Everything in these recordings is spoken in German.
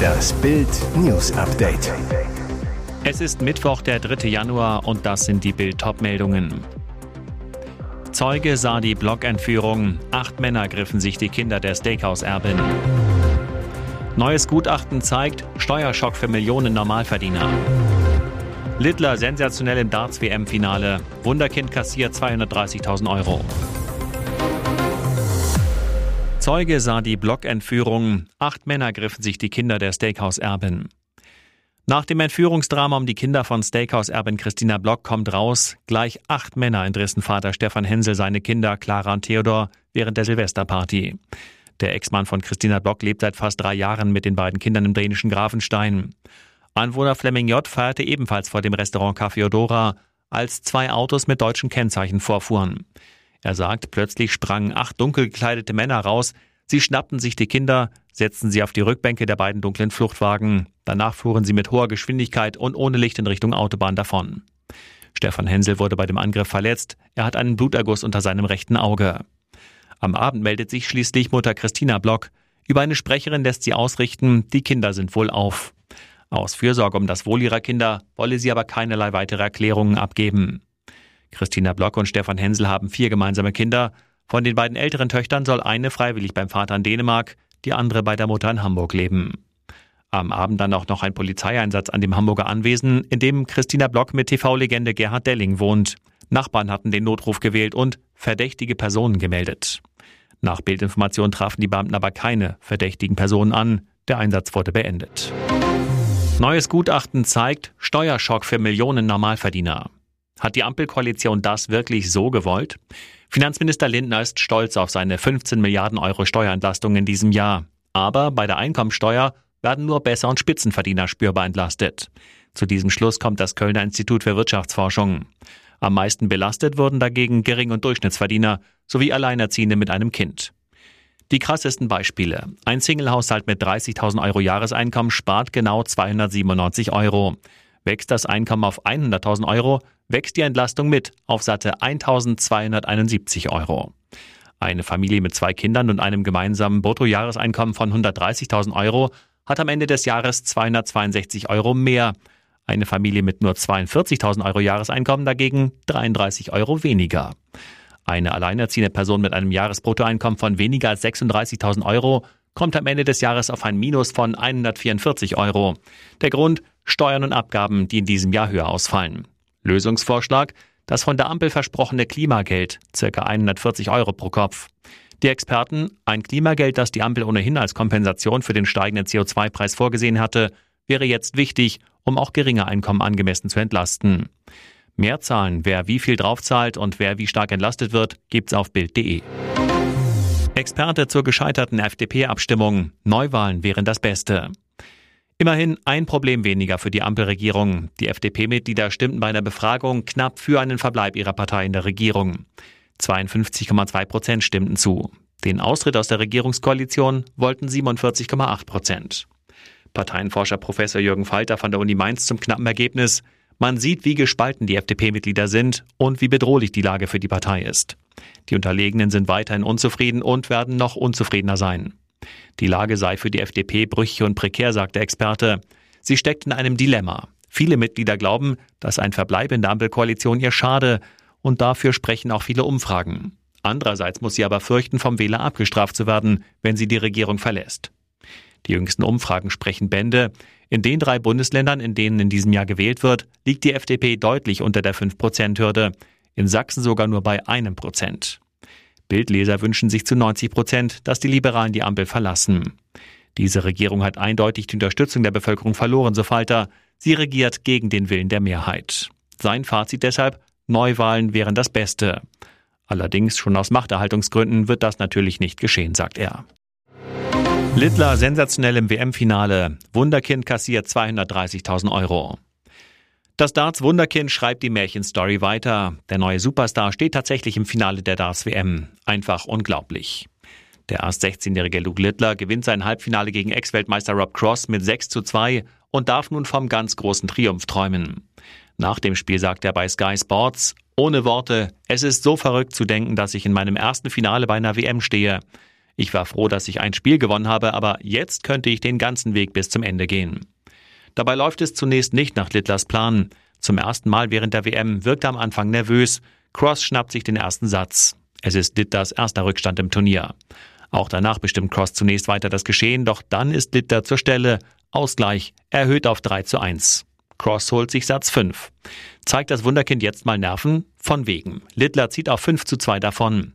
Das Bild News Update. Es ist Mittwoch, der 3. Januar und das sind die Bild meldungen Zeuge sah die Blockentführung. Acht Männer griffen sich die Kinder der Steakhouse-Erbin. Neues Gutachten zeigt Steuerschock für Millionen Normalverdiener. Littler sensationell im Darts-WM-Finale. Wunderkind kassiert 230.000 Euro. Zeuge sah die Blockentführung. Acht Männer griffen sich die Kinder der Steakhouse-Erbin. Nach dem Entführungsdrama um die Kinder von Steakhouse-Erbin Christina Block kommt raus, gleich acht Männer entrissen Vater Stefan Hensel seine Kinder Clara und Theodor während der Silvesterparty. Der Ex-Mann von Christina Block lebt seit fast drei Jahren mit den beiden Kindern im dänischen Grafenstein. Anwohner Flemming J. feierte ebenfalls vor dem Restaurant Café Odora, als zwei Autos mit deutschen Kennzeichen vorfuhren. Er sagt, plötzlich sprangen acht dunkel gekleidete Männer raus, sie schnappten sich die Kinder, setzten sie auf die Rückbänke der beiden dunklen Fluchtwagen. Danach fuhren sie mit hoher Geschwindigkeit und ohne Licht in Richtung Autobahn davon. Stefan Hensel wurde bei dem Angriff verletzt, er hat einen Bluterguss unter seinem rechten Auge. Am Abend meldet sich schließlich Mutter Christina Block. Über eine Sprecherin lässt sie ausrichten, die Kinder sind wohl auf. Aus Fürsorge um das Wohl ihrer Kinder wolle sie aber keinerlei weitere Erklärungen abgeben. Christina Block und Stefan Hensel haben vier gemeinsame Kinder. Von den beiden älteren Töchtern soll eine freiwillig beim Vater in Dänemark, die andere bei der Mutter in Hamburg leben. Am Abend dann auch noch ein Polizeieinsatz an dem Hamburger Anwesen, in dem Christina Block mit TV-Legende Gerhard Delling wohnt. Nachbarn hatten den Notruf gewählt und verdächtige Personen gemeldet. Nach Bildinformation trafen die Beamten aber keine verdächtigen Personen an. Der Einsatz wurde beendet. Neues Gutachten zeigt Steuerschock für Millionen Normalverdiener. Hat die Ampelkoalition das wirklich so gewollt? Finanzminister Lindner ist stolz auf seine 15 Milliarden Euro Steuerentlastung in diesem Jahr. Aber bei der Einkommensteuer werden nur Besser- und Spitzenverdiener spürbar entlastet. Zu diesem Schluss kommt das Kölner Institut für Wirtschaftsforschung. Am meisten belastet wurden dagegen Gering- und Durchschnittsverdiener sowie Alleinerziehende mit einem Kind. Die krassesten Beispiele. Ein Singlehaushalt mit 30.000 Euro Jahreseinkommen spart genau 297 Euro. Wächst das Einkommen auf 100.000 Euro, wächst die Entlastung mit auf satte 1.271 Euro. Eine Familie mit zwei Kindern und einem gemeinsamen Bruttojahreseinkommen von 130.000 Euro hat am Ende des Jahres 262 Euro mehr. Eine Familie mit nur 42.000 Euro Jahreseinkommen dagegen 33 Euro weniger. Eine alleinerziehende Person mit einem Jahresbruttoeinkommen von weniger als 36.000 Euro kommt am Ende des Jahres auf ein Minus von 144 Euro. Der Grund Steuern und Abgaben, die in diesem Jahr höher ausfallen. Lösungsvorschlag das von der Ampel versprochene Klimageld, circa 140 Euro pro Kopf. Die Experten, ein Klimageld, das die Ampel ohnehin als Kompensation für den steigenden CO2-Preis vorgesehen hatte, wäre jetzt wichtig, um auch geringe Einkommen angemessen zu entlasten. Mehr Zahlen, wer wie viel draufzahlt und wer wie stark entlastet wird, gibt's auf Bild.de. Experte zur gescheiterten FDP-Abstimmung. Neuwahlen wären das Beste. Immerhin ein Problem weniger für die Ampelregierung. Die FDP-Mitglieder stimmten bei einer Befragung knapp für einen Verbleib ihrer Partei in der Regierung. 52,2 Prozent stimmten zu. Den Austritt aus der Regierungskoalition wollten 47,8 Prozent. Parteienforscher Professor Jürgen Falter von der Uni Mainz zum knappen Ergebnis. Man sieht, wie gespalten die FDP-Mitglieder sind und wie bedrohlich die Lage für die Partei ist. Die Unterlegenen sind weiterhin unzufrieden und werden noch unzufriedener sein. Die Lage sei für die FDP brüchig und prekär, sagt der Experte. Sie steckt in einem Dilemma. Viele Mitglieder glauben, dass ein Verbleib in der Ampelkoalition ihr schade, und dafür sprechen auch viele Umfragen. Andererseits muss sie aber fürchten, vom Wähler abgestraft zu werden, wenn sie die Regierung verlässt. Die jüngsten Umfragen sprechen Bände. In den drei Bundesländern, in denen in diesem Jahr gewählt wird, liegt die FDP deutlich unter der 5-Prozent-Hürde. In Sachsen sogar nur bei einem Prozent. Bildleser wünschen sich zu 90 Prozent, dass die Liberalen die Ampel verlassen. Diese Regierung hat eindeutig die Unterstützung der Bevölkerung verloren, so Falter. Sie regiert gegen den Willen der Mehrheit. Sein Fazit deshalb, Neuwahlen wären das Beste. Allerdings schon aus Machterhaltungsgründen wird das natürlich nicht geschehen, sagt er. Littler sensationell im WM-Finale. Wunderkind kassiert 230.000 Euro. Das Darts Wunderkind schreibt die Märchenstory weiter. Der neue Superstar steht tatsächlich im Finale der Darts WM. Einfach unglaublich. Der erst 16-jährige Luke Littler gewinnt sein Halbfinale gegen Ex-Weltmeister Rob Cross mit 6 zu 2 und darf nun vom ganz großen Triumph träumen. Nach dem Spiel sagt er bei Sky Sports, ohne Worte, es ist so verrückt zu denken, dass ich in meinem ersten Finale bei einer WM stehe. Ich war froh, dass ich ein Spiel gewonnen habe, aber jetzt könnte ich den ganzen Weg bis zum Ende gehen. Dabei läuft es zunächst nicht nach Littlers Plan. Zum ersten Mal während der WM wirkt er am Anfang nervös. Cross schnappt sich den ersten Satz. Es ist Littlers erster Rückstand im Turnier. Auch danach bestimmt Cross zunächst weiter das Geschehen, doch dann ist Littler zur Stelle. Ausgleich erhöht auf 3 zu 1. Cross holt sich Satz 5. Zeigt das Wunderkind jetzt mal Nerven? Von wegen. Littler zieht auf 5 zu 2 davon.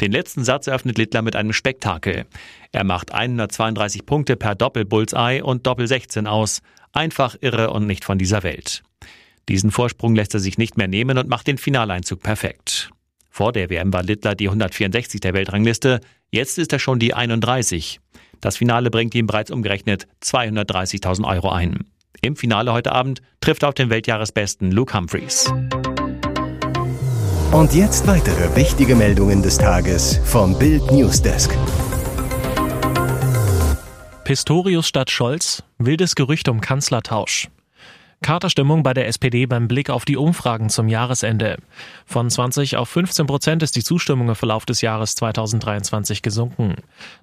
Den letzten Satz eröffnet Littler mit einem Spektakel. Er macht 132 Punkte per Doppel-Bullseye und Doppel-16 aus. Einfach irre und nicht von dieser Welt. Diesen Vorsprung lässt er sich nicht mehr nehmen und macht den Finaleinzug perfekt. Vor der WM war Littler die 164 der Weltrangliste, jetzt ist er schon die 31. Das Finale bringt ihm bereits umgerechnet 230.000 Euro ein. Im Finale heute Abend trifft er auf den Weltjahresbesten Luke Humphreys. Und jetzt weitere wichtige Meldungen des Tages vom Bild Newsdesk. Pistorius statt Scholz, wildes Gerücht um Kanzlertausch. Katerstimmung bei der SPD beim Blick auf die Umfragen zum Jahresende. Von 20 auf 15 Prozent ist die Zustimmung im Verlauf des Jahres 2023 gesunken.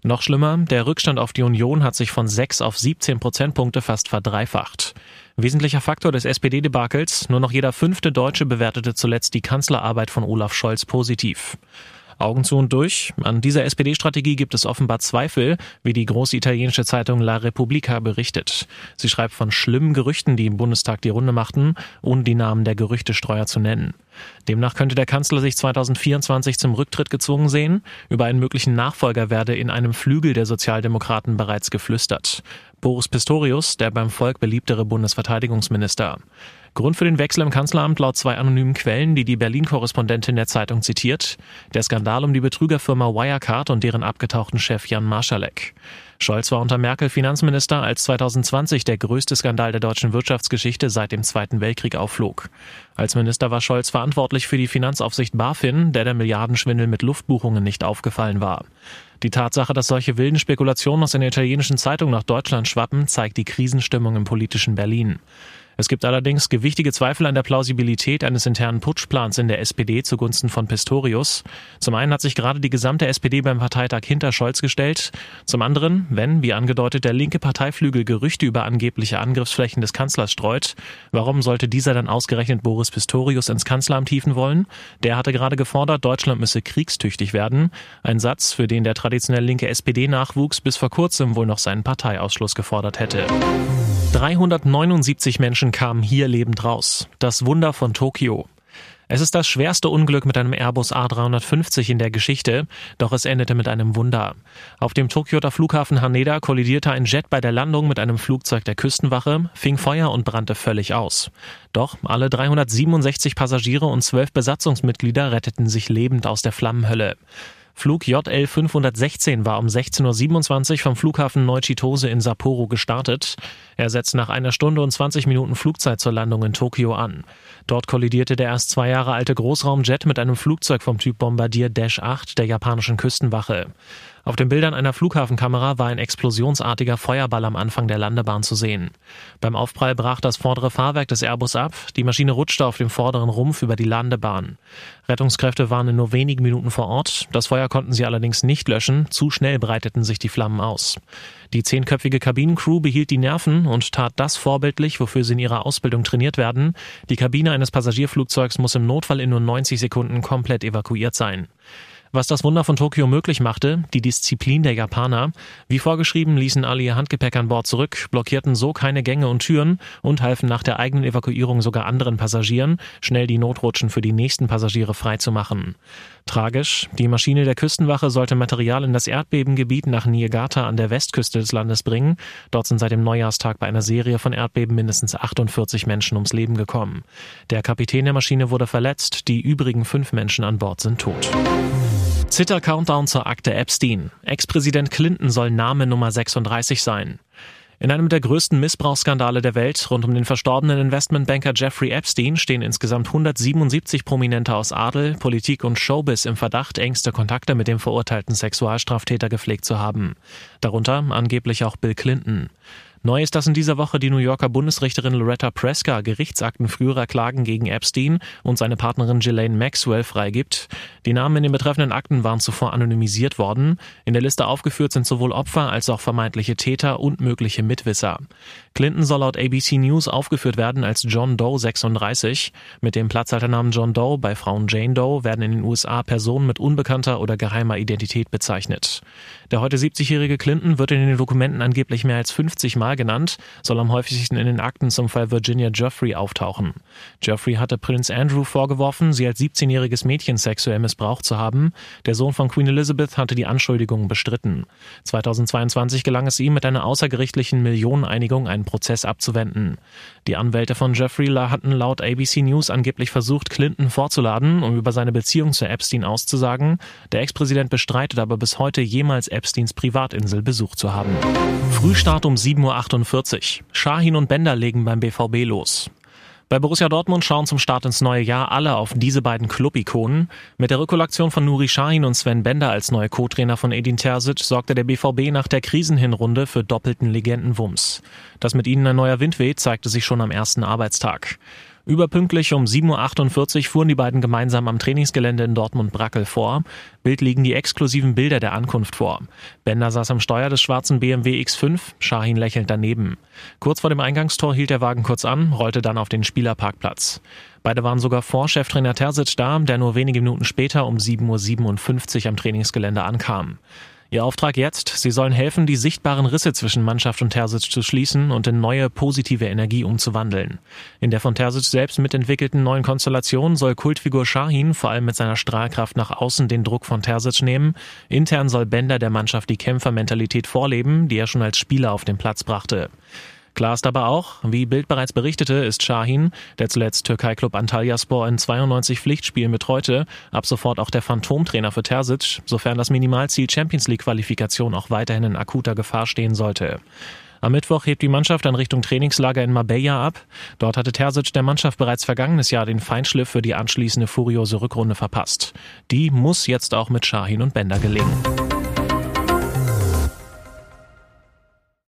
Noch schlimmer, der Rückstand auf die Union hat sich von 6 auf 17 Prozentpunkte fast verdreifacht. Wesentlicher Faktor des SPD-Debakels, nur noch jeder fünfte Deutsche bewertete zuletzt die Kanzlerarbeit von Olaf Scholz positiv. Augen zu und durch. An dieser SPD-Strategie gibt es offenbar Zweifel, wie die große italienische Zeitung La Repubblica berichtet. Sie schreibt von schlimmen Gerüchten, die im Bundestag die Runde machten, ohne die Namen der Gerüchtestreuer zu nennen. Demnach könnte der Kanzler sich 2024 zum Rücktritt gezwungen sehen. Über einen möglichen Nachfolger werde in einem Flügel der Sozialdemokraten bereits geflüstert. Boris Pistorius, der beim Volk beliebtere Bundesverteidigungsminister. Grund für den Wechsel im Kanzleramt laut zwei anonymen Quellen, die die Berlin-Korrespondentin der Zeitung zitiert, der Skandal um die Betrügerfirma Wirecard und deren abgetauchten Chef Jan Marschalek. Scholz war unter Merkel Finanzminister, als 2020 der größte Skandal der deutschen Wirtschaftsgeschichte seit dem Zweiten Weltkrieg aufflog. Als Minister war Scholz verantwortlich für die Finanzaufsicht BaFin, der der Milliardenschwindel mit Luftbuchungen nicht aufgefallen war. Die Tatsache, dass solche wilden Spekulationen aus einer italienischen Zeitung nach Deutschland schwappen, zeigt die Krisenstimmung im politischen Berlin. Es gibt allerdings gewichtige Zweifel an der Plausibilität eines internen Putschplans in der SPD zugunsten von Pistorius. Zum einen hat sich gerade die gesamte SPD beim Parteitag hinter Scholz gestellt. Zum anderen, wenn, wie angedeutet, der linke Parteiflügel Gerüchte über angebliche Angriffsflächen des Kanzlers streut, warum sollte dieser dann ausgerechnet Boris Pistorius ins Kanzleramt hieven wollen? Der hatte gerade gefordert, Deutschland müsse kriegstüchtig werden. Ein Satz, für den der traditionell linke SPD-Nachwuchs bis vor kurzem wohl noch seinen Parteiausschluss gefordert hätte. 379 Menschen kamen hier lebend raus. Das Wunder von Tokio. Es ist das schwerste Unglück mit einem Airbus A350 in der Geschichte, doch es endete mit einem Wunder. Auf dem Tokioter Flughafen Haneda kollidierte ein Jet bei der Landung mit einem Flugzeug der Küstenwache, fing Feuer und brannte völlig aus. Doch alle 367 Passagiere und zwölf Besatzungsmitglieder retteten sich lebend aus der Flammenhölle. Flug JL 516 war um 16.27 Uhr vom Flughafen Neuchitose in Sapporo gestartet. Er setzt nach einer Stunde und 20 Minuten Flugzeit zur Landung in Tokio an. Dort kollidierte der erst zwei Jahre alte Großraumjet mit einem Flugzeug vom Typ Bombardier Dash 8 der japanischen Küstenwache. Auf den Bildern einer Flughafenkamera war ein explosionsartiger Feuerball am Anfang der Landebahn zu sehen. Beim Aufprall brach das vordere Fahrwerk des Airbus ab, die Maschine rutschte auf dem vorderen Rumpf über die Landebahn. Rettungskräfte waren in nur wenigen Minuten vor Ort, das Feuer konnten sie allerdings nicht löschen, zu schnell breiteten sich die Flammen aus. Die zehnköpfige Kabinencrew behielt die Nerven und tat das vorbildlich, wofür sie in ihrer Ausbildung trainiert werden. Die Kabine eines Passagierflugzeugs muss im Notfall in nur 90 Sekunden komplett evakuiert sein. Was das Wunder von Tokio möglich machte, die Disziplin der Japaner. Wie vorgeschrieben ließen alle ihr Handgepäck an Bord zurück, blockierten so keine Gänge und Türen und halfen nach der eigenen Evakuierung sogar anderen Passagieren, schnell die Notrutschen für die nächsten Passagiere freizumachen. Tragisch, die Maschine der Küstenwache sollte Material in das Erdbebengebiet nach Niigata an der Westküste des Landes bringen. Dort sind seit dem Neujahrstag bei einer Serie von Erdbeben mindestens 48 Menschen ums Leben gekommen. Der Kapitän der Maschine wurde verletzt, die übrigen fünf Menschen an Bord sind tot. Zitter-Countdown zur Akte Epstein. Ex-Präsident Clinton soll Name Nummer 36 sein. In einem der größten Missbrauchsskandale der Welt rund um den verstorbenen Investmentbanker Jeffrey Epstein stehen insgesamt 177 Prominente aus Adel, Politik und Showbiz im Verdacht, engste Kontakte mit dem verurteilten Sexualstraftäter gepflegt zu haben. Darunter angeblich auch Bill Clinton. Neu ist, dass in dieser Woche die New Yorker Bundesrichterin Loretta Preska Gerichtsakten früherer Klagen gegen Epstein und seine Partnerin Ghislaine Maxwell freigibt. Die Namen in den betreffenden Akten waren zuvor anonymisiert worden. In der Liste aufgeführt sind sowohl Opfer als auch vermeintliche Täter und mögliche Mitwisser. Clinton soll laut ABC News aufgeführt werden als John Doe 36. Mit dem Platzhalternamen John Doe bei Frauen Jane Doe werden in den USA Personen mit unbekannter oder geheimer Identität bezeichnet. Der heute 70-jährige Clinton wird in den Dokumenten angeblich mehr als 50 Mal genannt, soll am häufigsten in den Akten zum Fall Virginia Jeffrey auftauchen. Jeffrey hatte Prince Andrew vorgeworfen, sie als 17-jähriges Mädchen sexuell missbraucht zu haben. Der Sohn von Queen Elizabeth hatte die Anschuldigungen bestritten. 2022 gelang es ihm mit einer außergerichtlichen Millioneneinigung einen Prozess abzuwenden. Die Anwälte von Jeffrey hatten laut ABC News angeblich versucht, Clinton vorzuladen, um über seine Beziehung zu Epstein auszusagen. Der Ex-Präsident bestreitet aber bis heute jemals Epsteins Privatinsel besucht zu haben. Frühstart um 7.48 Uhr. Shahin und Bender legen beim BVB los. Bei Borussia Dortmund schauen zum Start ins neue Jahr alle auf diese beiden Club-Ikonen. Mit der Rückkollektion von Nuri Sahin und Sven Bender als neue Co-Trainer von Edin Terzic sorgte der BVB nach der Krisenhinrunde für doppelten Legendenwumms. Dass mit ihnen ein neuer Wind weht, zeigte sich schon am ersten Arbeitstag. Überpünktlich um 7.48 Uhr fuhren die beiden gemeinsam am Trainingsgelände in Dortmund-Brackel vor. Bild liegen die exklusiven Bilder der Ankunft vor. Bender saß am Steuer des schwarzen BMW X5, Shahin lächelnd daneben. Kurz vor dem Eingangstor hielt der Wagen kurz an, rollte dann auf den Spielerparkplatz. Beide waren sogar vor Cheftrainer Terzic da, der nur wenige Minuten später um 7.57 Uhr am Trainingsgelände ankam. Ihr Auftrag jetzt, sie sollen helfen, die sichtbaren Risse zwischen Mannschaft und Terzic zu schließen und in neue positive Energie umzuwandeln. In der von Terzic selbst mitentwickelten neuen Konstellation soll Kultfigur Shahin vor allem mit seiner Strahlkraft nach außen den Druck von Terzic nehmen. Intern soll Bender der Mannschaft die Kämpfermentalität vorleben, die er schon als Spieler auf den Platz brachte. Klar ist aber auch, wie Bild bereits berichtete, ist Shahin, der zuletzt Türkei-Club Antalyaspor in 92 Pflichtspielen betreute, ab sofort auch der Phantomtrainer für Terzic, sofern das Minimalziel Champions League-Qualifikation auch weiterhin in akuter Gefahr stehen sollte. Am Mittwoch hebt die Mannschaft dann Richtung Trainingslager in Marbella ab. Dort hatte Terzic der Mannschaft bereits vergangenes Jahr den Feinschliff für die anschließende furiose Rückrunde verpasst. Die muss jetzt auch mit Shahin und Bender gelingen.